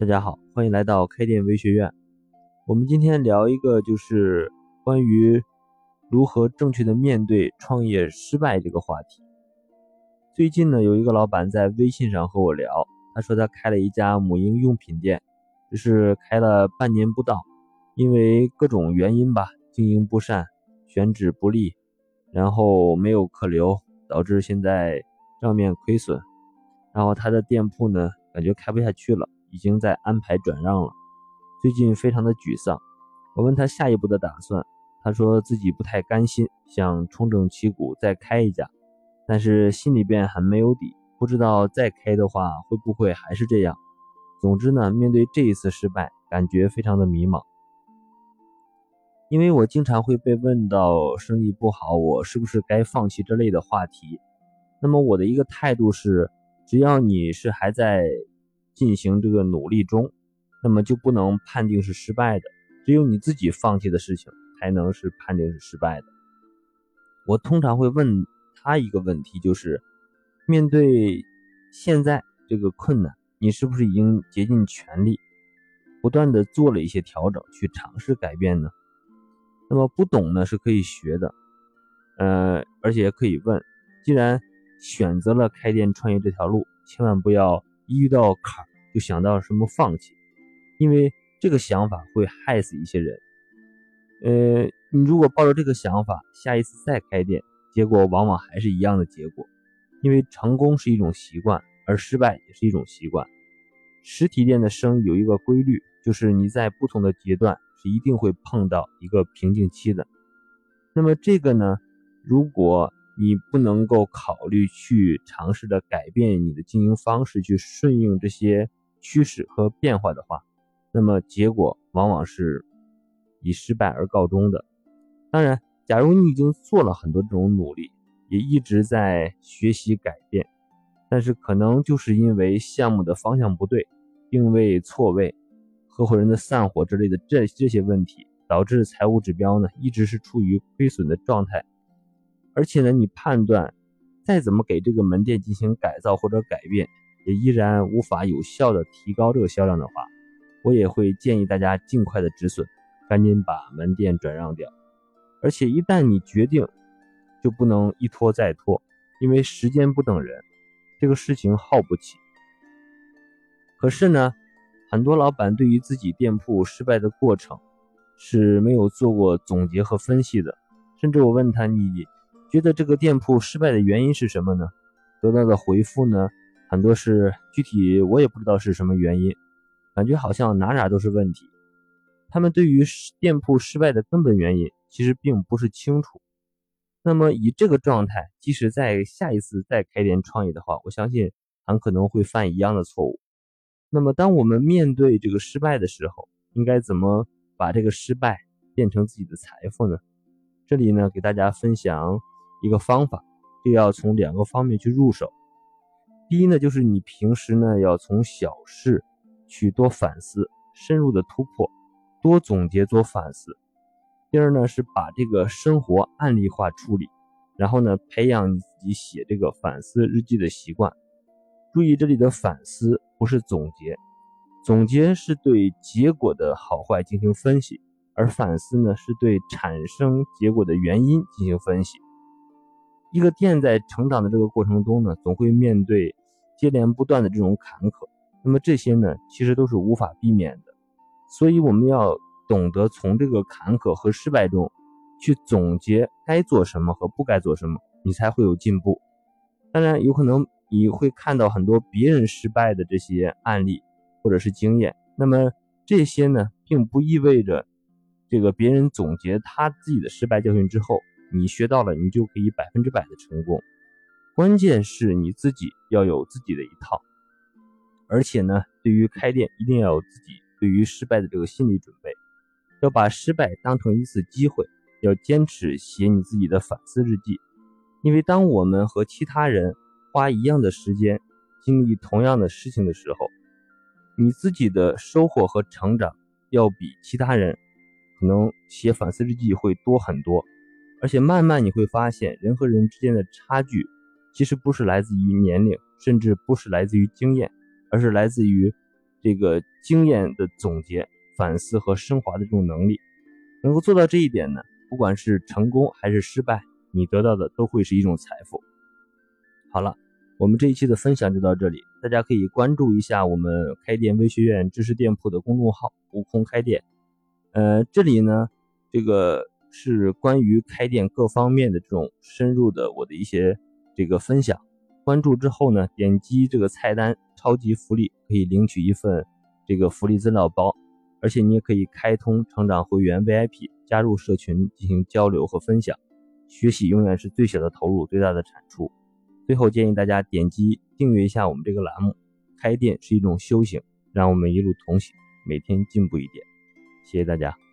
大家好，欢迎来到开店微学院。我们今天聊一个，就是关于如何正确的面对创业失败这个话题。最近呢，有一个老板在微信上和我聊，他说他开了一家母婴用品店，只是开了半年不到，因为各种原因吧，经营不善，选址不利，然后没有客流，导致现在账面亏损，然后他的店铺呢，感觉开不下去了。已经在安排转让了，最近非常的沮丧。我问他下一步的打算，他说自己不太甘心，想重整旗鼓再开一家，但是心里边很没有底，不知道再开的话会不会还是这样。总之呢，面对这一次失败，感觉非常的迷茫。因为我经常会被问到生意不好，我是不是该放弃这类的话题。那么我的一个态度是，只要你是还在。进行这个努力中，那么就不能判定是失败的。只有你自己放弃的事情，才能是判定是失败的。我通常会问他一个问题，就是面对现在这个困难，你是不是已经竭尽全力，不断的做了一些调整，去尝试改变呢？那么不懂呢是可以学的，呃，而且可以问。既然选择了开店创业这条路，千万不要一遇到坎。就想到什么放弃，因为这个想法会害死一些人。呃，你如果抱着这个想法，下一次再开店，结果往往还是一样的结果。因为成功是一种习惯，而失败也是一种习惯。实体店的生意有一个规律，就是你在不同的阶段是一定会碰到一个瓶颈期的。那么这个呢，如果你不能够考虑去尝试着改变你的经营方式，去顺应这些。趋势和变化的话，那么结果往往是以失败而告终的。当然，假如你已经做了很多这种努力，也一直在学习改变，但是可能就是因为项目的方向不对、定位错位、合伙人的散伙之类的这这些问题，导致财务指标呢一直是处于亏损的状态。而且呢，你判断再怎么给这个门店进行改造或者改变。也依然无法有效的提高这个销量的话，我也会建议大家尽快的止损，赶紧把门店转让掉。而且一旦你决定，就不能一拖再拖，因为时间不等人，这个事情耗不起。可是呢，很多老板对于自己店铺失败的过程是没有做过总结和分析的，甚至我问他，你觉得这个店铺失败的原因是什么呢？得到的回复呢？很多是具体我也不知道是什么原因，感觉好像哪哪都是问题。他们对于店铺失败的根本原因其实并不是清楚。那么以这个状态，即使在下一次再开店创业的话，我相信很可能会犯一样的错误。那么当我们面对这个失败的时候，应该怎么把这个失败变成自己的财富呢？这里呢，给大家分享一个方法，就要从两个方面去入手。第一呢，就是你平时呢要从小事去多反思，深入的突破，多总结，多反思。第二呢，是把这个生活案例化处理，然后呢培养你自己写这个反思日记的习惯。注意这里的反思不是总结，总结是对结果的好坏进行分析，而反思呢是对产生结果的原因进行分析。一个店在成长的这个过程中呢，总会面对。接连不断的这种坎坷，那么这些呢，其实都是无法避免的，所以我们要懂得从这个坎坷和失败中去总结该做什么和不该做什么，你才会有进步。当然，有可能你会看到很多别人失败的这些案例或者是经验，那么这些呢，并不意味着这个别人总结他自己的失败教训之后，你学到了，你就可以百分之百的成功。关键是你自己要有自己的一套，而且呢，对于开店一定要有自己对于失败的这个心理准备，要把失败当成一次机会，要坚持写你自己的反思日记。因为当我们和其他人花一样的时间经历同样的事情的时候，你自己的收获和成长要比其他人可能写反思日记会多很多，而且慢慢你会发现人和人之间的差距。其实不是来自于年龄，甚至不是来自于经验，而是来自于这个经验的总结、反思和升华的这种能力。能够做到这一点呢，不管是成功还是失败，你得到的都会是一种财富。好了，我们这一期的分享就到这里，大家可以关注一下我们开店微学院知识店铺的公众号“悟空开店”。呃，这里呢，这个是关于开店各方面的这种深入的我的一些这个分享。关注之后呢，点击这个菜单“超级福利”，可以领取一份这个福利资料包，而且你也可以开通成长会员 VIP，加入社群进行交流和分享。学习永远是最小的投入，最大的产出。最后建议大家点击订阅一下我们这个栏目。开店是一种修行，让我们一路同行，每天进步一点。谢谢大家。